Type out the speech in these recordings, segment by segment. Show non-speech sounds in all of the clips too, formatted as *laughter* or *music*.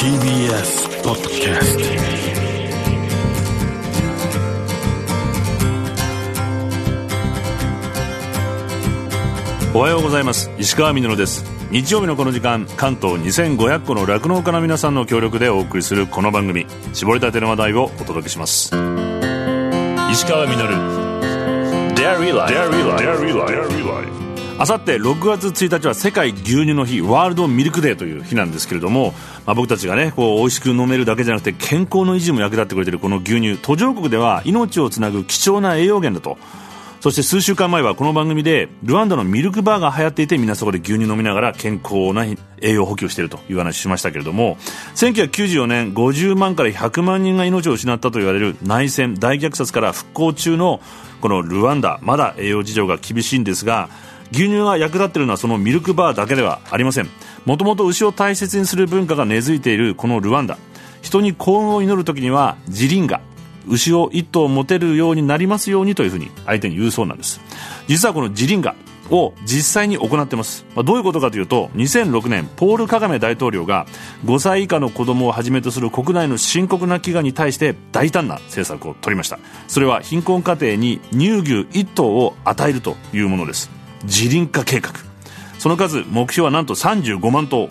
TBS ポッドキャストおはようございます。石川みのるです。日曜日のこの時間関東2500個の酪農家の皆さんの協力でお送りするこの番組。絞りたての話題をお届けします。石川みのる。Dairy Life あさって6月1日は世界牛乳の日ワールドミルクデーという日なんですけれども、まあ、僕たちがねこう美味しく飲めるだけじゃなくて健康の維持も役立ってくれているこの牛乳。途上国では命をつなぐ貴重な栄養源だと。そして数週間前はこの番組でルワンダのミルクバーが流行っていてみんなそこで牛乳飲みながら健康な栄養補給しているという話しましたけれども1994年50万から100万人が命を失ったと言われる内戦大虐殺から復興中のこのルワンダ。まだ栄養事情が厳しいんですが牛乳が役立っているのはそのミルクバーだけではありません。もともと牛を大切にする文化が根付いているこのルワンダ。人に幸運を祈る時にはジリンガ。牛を1頭持てるようになりますようにというふうに相手に言うそうなんです。実はこのジリンガを実際に行ってます、まあ、どういうことかというと2006年ポール・カガメ大統領が5歳以下の子供をはじめとする国内の深刻な飢餓に対して大胆な政策を取りました。それは貧困家庭に乳牛1頭を与えるというものです。自林化計画。その数目標はなんと35万頭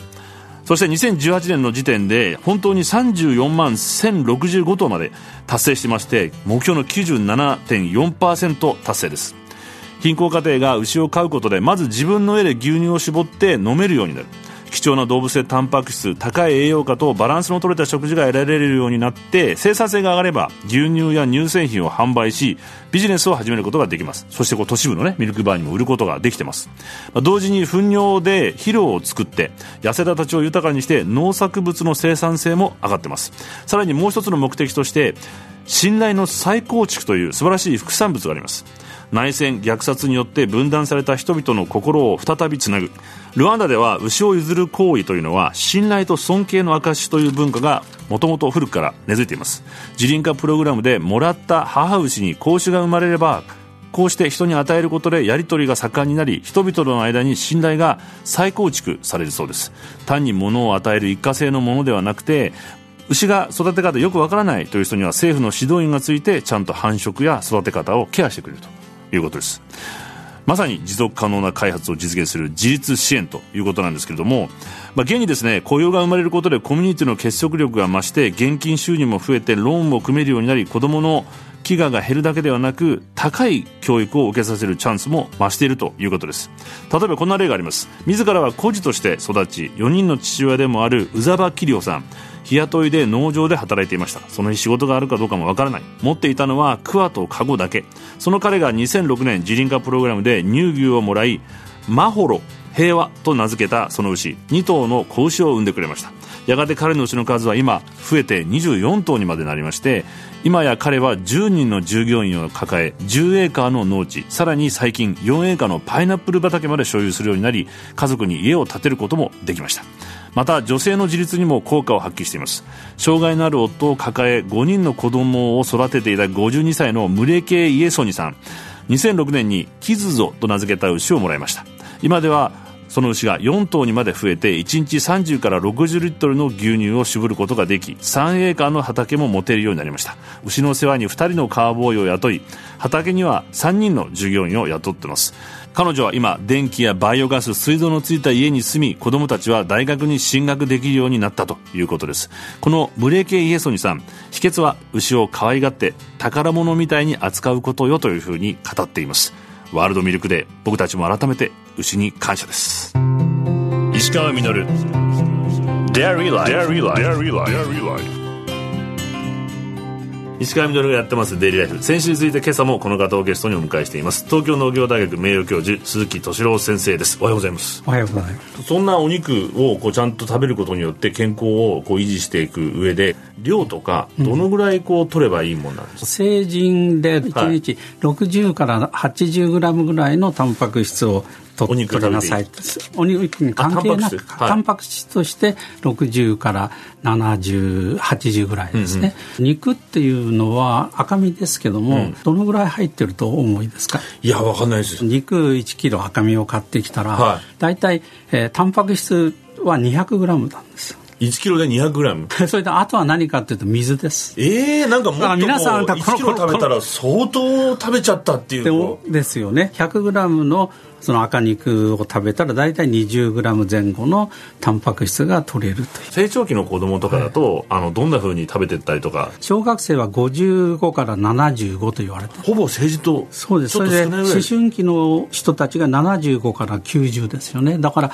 そして2018年の時点で本当に34万1065頭まで達成してまして目標の97.4%達成です。貧困家庭が牛を飼うことでまず自分の家で牛乳を絞って飲めるようになる。貴重な動物性タンパク質高い栄養価とバランスの取れた食事が得られるようになって生産性が上がれば牛乳や乳製品を販売しビジネスを始めることができます。そしてこう都市部の、ね、ミルクバーにも売ることができてます、まあ、同時に糞尿で肥料を作って痩せた土地を豊かにして農作物の生産性も上がってます。さらにもう一つの目的として信頼の再構築という素晴らしい副産物があります。内戦虐殺によって分断された人々の心を再びつなぐ。ルワンダでは牛を譲る行為というのは信頼と尊敬の証という文化がもともと古くから根付いています。自輪化プログラムでもらった母牛に子牛が生まれればこうして人に与えることでやり取りが盛んになり人々の間に信頼が再構築されるそうです。単に物を与える一過性のものではなくて牛が育て方よくわからないという人には政府の指導員がついてちゃんと繁殖や育て方をケアしてくれると。いうことです。まさに持続可能な開発を実現する自立支援ということなんですけれども、まあ、現にですね雇用が生まれることでコミュニティの結束力が増して現金収入も増えてローンも組めるようになり子どもの飢餓が減るだけではなく高い教育を受けさせるチャンスも増しているということです。例えばこんな例があります。自らは孤児として育ち4人の父親でもある宇沢桐生さん。日雇いで農場で働いていました。その日仕事があるかどうかもわからない。持っていたのはクワとカゴだけ。その彼が2006年自輪化プログラムで乳牛をもらいマホロ平和と名付けたその牛2頭の子牛を産んでくれました。やがて彼の牛の数は今増えて24頭にまでなりまして今や彼は10人の従業員を抱え10エーカーの農地さらに最近4エーカーのパイナップル畑まで所有するようになり家族に家を建てることもできました。また女性の自立にも効果を発揮しています。障害のある夫を抱え5人の子供を育てていた52歳のムレケイエソニさん。2006年にキズゾと名付けた牛をもらいました。今ではその牛が4頭にまで増えて1日30から60リットルの牛乳を絞ることができ3エーカーの畑も持てるようになりました。牛の世話に2人のカーボーイを雇い畑には3人の従業員を雇っています。彼女は今電気やバイオガス水道のついた家に住み子供たちは大学に進学できるようになったということです。このブレーケイエソニさん秘訣は牛を可愛がって宝物みたいに扱うことよというふうに語っています。ワールドミルクで僕たちも改めて牛に感謝です。石川稔。Dairy Life. Dairy Life. Dairy Life. 石川みどるがやってます。デイリーライフ先週に続いて今朝もこの方をゲストにお迎えしています。東京農業大学名誉教授鈴木敏郎先生です。おはようございます。おはようございます。そんなお肉をこうちゃんと食べることによって健康をこう維持していく上で量とかどのぐらいこう取ればいいもんなんですか、成人で1日60から80グラムぐらいのタンパク質を取ってください。お肉に関係なくタンパク質？として60から7080ぐらいですね、うんうん、肉っていうのは赤身ですけども、うん、どのぐらい入ってると思いですか？いやわかんないです。肉1キロ赤身を買ってきたら、はい、大体、えー、タンパク質は200グラムなんです1キロで 200g *laughs* それであとは何かっていうと水です。ええー、なんかもっと皆さん1キロ食べたら相当食べちゃったっていうですよね。100g のその赤肉を食べたら大体 20g 前後のタンパク質が取れるという。成長期の子供とかだと、はい、あのどんなふうに食べてったりとか。小学生は55から75と言われてほぼ政治とそうです。それで思春期の人たちが75から90ですよね。だから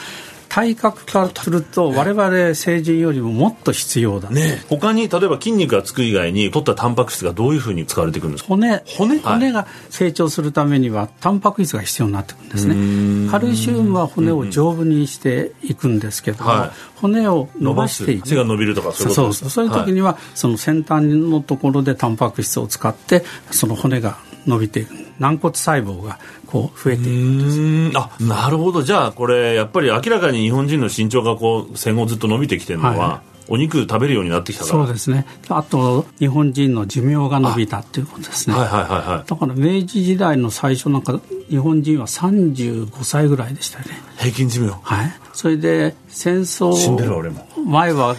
体格化すると我々成人よりももっと必要だ。ね他に例えば筋肉がつく以外に取ったタンパク質がどういうふうに使われていくんですか？骨。骨？骨が成長するためにはタンパク質が必要になってくるんですね。カルシウムは骨を丈夫にしていくんですけども、はい、骨を伸ばしていく。背が伸びるとかそういうことですか？そう。そういう時には、はい、その先端のところでタンパク質を使ってその骨が伸びていく軟骨細胞がこう増えていくんです。あなるほど。じゃあこれやっぱり明らかに日本人の身長がこう戦後ずっと伸びてきてるのは、はいお肉食べるようになってきたそうですね。あと日本人の寿命が伸びたっていうことですね。はいはいはいはい。だから明治時代の最初なんか日本人は35歳ぐらいでしたよね。平均寿命。はい。それで戦争死んでる俺も。前は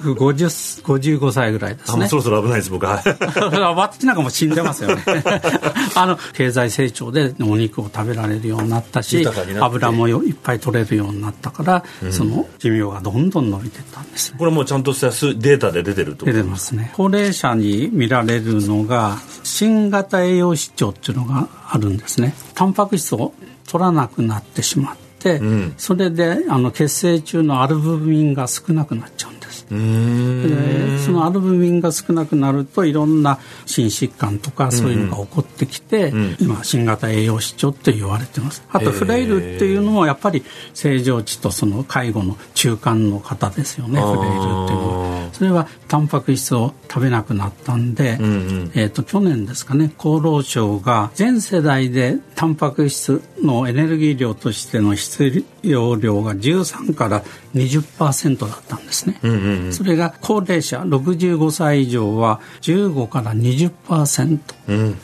50 55 *laughs* 歳ぐらいですね。そろそろ危ないです僕は。*laughs* 私なんかも死んでますよね。*laughs* あの経済成長でお肉を食べられるようになったし油もいっぱい取れるようになったから、うん、その寿命がどんどん伸びてたんです、ね、これもちゃんとしたデータで出てると出てますね。高齢者に見られるのが新型栄養失調っていうのがあるんですねタンパク質を取らなくなってしまって、うん、それであの血清中のアルブミンが少なくなっちゃうんですでそのアルブミンが少なくなるといろんな心疾患とかそういうのが起こってきて、うん。うん、今新型栄養失調って言われてます。あとフレイルっていうのもやっぱり正常値とその介護の中間の方ですよね。フレイルっていうのは。それはタンパク質を食べなくなったんで、うんうん、えーと、去年ですかね厚労省が全世代でタンパク質のエネルギー量としての必要量が13から20%だったんですね、うんうんうん、それが高齢者65歳以上は15から20%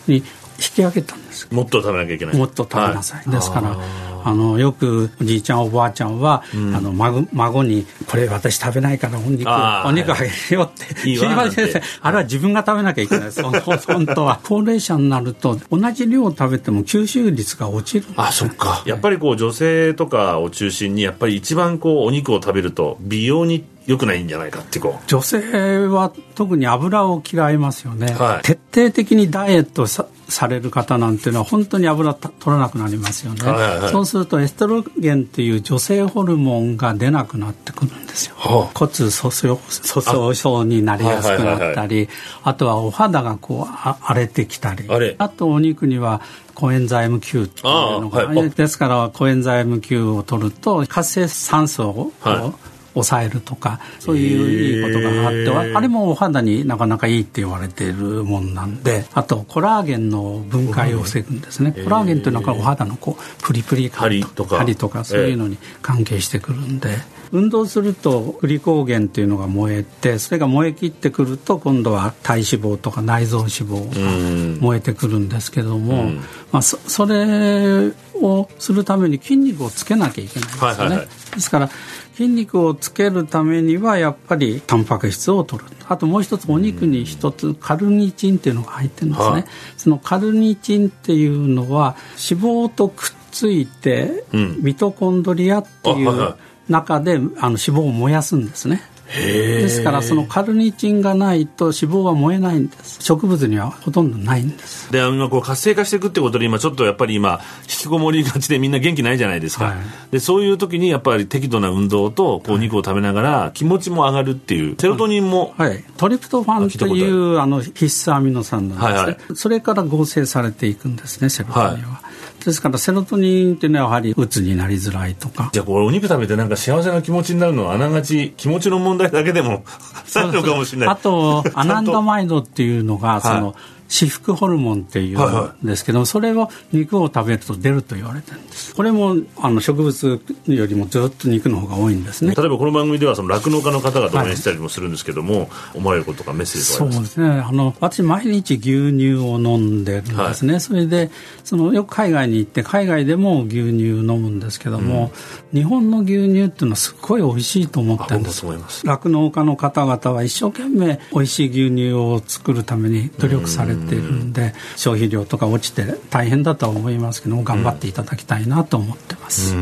に引き上げたんです、もっと食べなきゃいけない。もっと食べなさい、はい、ですからあのよくおじいちゃんおばあちゃんは、うん、あの孫孫に「これ私食べないからお肉お肉あげるよ」って言いません *laughs* あれは自分が食べなきゃいけない。です本当は。*laughs* 高齢者になると同じ量食べても吸収率が落ちる、ね、あそっか。やっぱりこう女性とかを中心にやっぱり一番こうお肉を食べると美容に良くないんじゃないかってこう。女性は特に油を嫌いますよね、はい、徹底的にダイエットさされる方なんていうのは本当に油取らなくなりますよね、はいはいはい、そうするとエストロゲンっていう女性ホルモンが出なくなってくるんですよ、はあ、骨粗鬆症になりやすくなったりあとはお肌がこう荒れてきたり。あとお肉にはコエンザイム Q っていうのが、はい、ですからコエンザイム Q を取ると活性酸素を、はい抑えるとかそういういいことがあってあれもお肌になかなかいいって言われているもんなんであとコラーゲンの分解を防ぐんですね。コラーゲンというのはお肌のこうプリプリ感とか針とか。そういうのに関係してくるんで。運動するとグリコーゲンっていうのが燃えてそれが燃え切ってくると今度は体脂肪とか内臓脂肪が燃えてくるんですけども、まあ、そそれをするために筋肉をつけなきゃいけないんですよね。はいはいはい、ですから筋肉をつけるためにはやっぱりタンパク質を取る。あともう一つお肉に一つカルニチンっていうのが入ってるんですね、はい、そのカルニチンっていうのは脂肪とくっついて、ミトコンドリアっていう中であの脂肪を燃やすんですねですからそのカルニチンがないと脂肪は燃えないんです。植物にはほとんどないんです。で今こう活性化していくってことで今ちょっとやっぱり今引きこもりがちでみんな元気ないじゃないですか、はい、でそういう時にやっぱり適度な運動とこう肉を食べながら気持ちも上がるっていうセロトニンも、はい、トリプトファンというあの必須アミノ酸なんですね、はいはい、それから合成されていくんですねセロトニンは、はいですからセロトニンっていうのはやはりうつになりづらいとか。じゃあこれお肉食べてなんか幸せな気持ちになるのはあながち気持ちの問題だけでも *laughs* あるのかもしれない。あとアナンダマイドっていうのがその至福ホルモンっていうんですけど、はいはい、それを肉を食べると出ると言われてるんです。これもあの植物よりもずっと肉の方が多いんですね。例えばこの番組ではその酪農家の方々応援したりもするんですけども、はい、思われることとかメッセージとかそうですね。あの私毎日牛乳を飲んでるんですね、はい、それでそのよく海外に行って海外でも牛乳飲むんですけども、うん、日本の牛乳っていうのはすごい美味しいと思ってるんです。酪農家の方々は一生懸命美味しい牛乳を作るために努力されているんで、消費量とか落ちて大変だとは思いますけども頑張っていただきたいなと思ってます、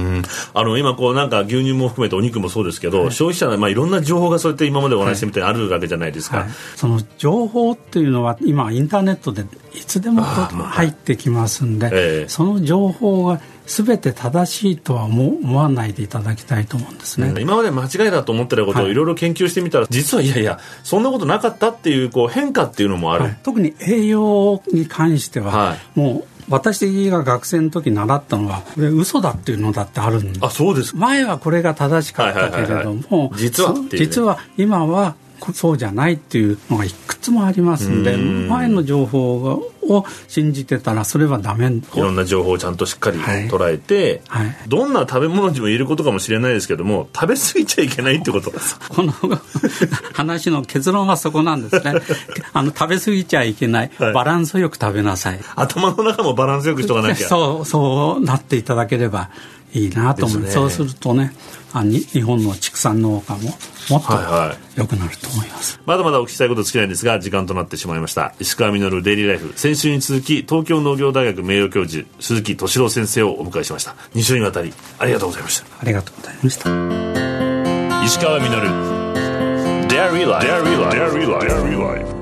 あの今こうなんか牛乳も含めてお肉もそうですけど、はい、消費者はまあいろんな情報がそうやって今までお話してみたいあるわけじゃないですか、はい。はい、その情報っていうのは今インターネットでいつでも入ってきますんで、えー、その情報が全て正しいとは思わないでいただきたいと思うんですね、今まで間違いだと思ってたことをい。ろいろ研究してみたら、はい、実はいやいやそんなことなかったっていうこう変化っていうのもある、はい、特に栄養に関しては、はい、もう私が学生の時習ったのはこれ嘘だっていうのだってあるんであそうです前はこれが正しかったけれども、実は、ね、実は今はそうじゃないっていうのがいくつもありますんで前の情報を信じてたらそれはダメ。いろんな情報をちゃんとしっかり捉えて、はい。はい、どんな食べ物にも言えることかもしれないですけども食べ過ぎちゃいけないってこと。この話の結論はそこなんですね。*laughs* あの食べ過ぎちゃいけない、はい、バランスよく食べなさい。頭の中もバランスよくしとかなきゃ。そうそうなっていただければいいなと思う、ね、そうするとねあに日本の畜産農家ももっと良くなると思います、はいはい、まだまだお聞きしたいこと尽きないんですが時間となってしまいました。石川稔デイリーライフ。先週に続き東京農業大学名誉教授鈴木敏郎先生をお迎えしました。2週にわたりありがとうございました。ありがとうございました。石川稔デイリーライフ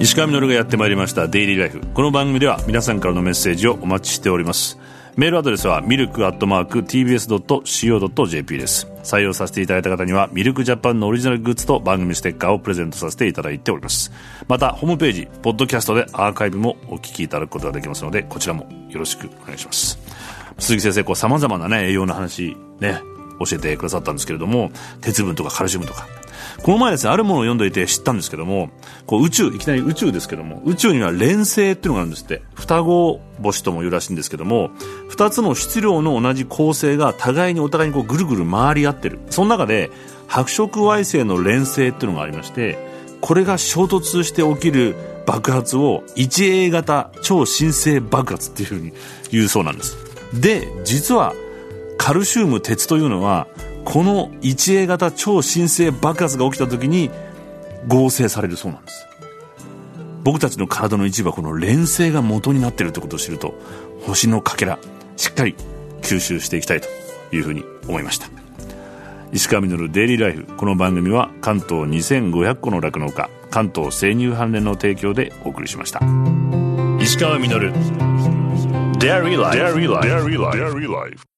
石川稔がやってまいりましたデイリーライフこの番組では皆さんからのメッセージをお待ちしております。メールアドレスはミルクアットマーク TBS.CO.JP です。採用させていただいた方にはミルクジャパンのオリジナルグッズと番組ステッカーをプレゼントさせていただいております。またホームページポッドキャストでアーカイブもお聞きいただくことができますのでこちらもよろしくお願いします。鈴木先生こう様々なね栄養の話ね教えてくださったんですけれども鉄分とかカルシウムとかこの前ですね、あるものを読んでいて知ったんですけども、こう宇宙、いきなり宇宙ですけども、宇宙には連星っていうのがあるんですって。双子星とも言うらしいんですけども、二つの質量の同じ恒星が互いにお互いにこうぐるぐる回り合ってる。その中で、白色矮星の連星っていうのがありまして、これが衝突して起きる爆発を 1A 型超新星爆発っていうふうに言うそうなんです。で、実はカルシウム、鉄というのはこの 1A 型超新星爆発が起きた時に合成されるそうなんです。僕たちの体の一部はこの連星が元になっているということを知ると星のかけらしっかり吸収していきたいというふうに思いました。石川稔デイリーライフこの番組は関東2500個の酪農家関東生乳関連の提供でお送りしました。石川稔。デイリーライフ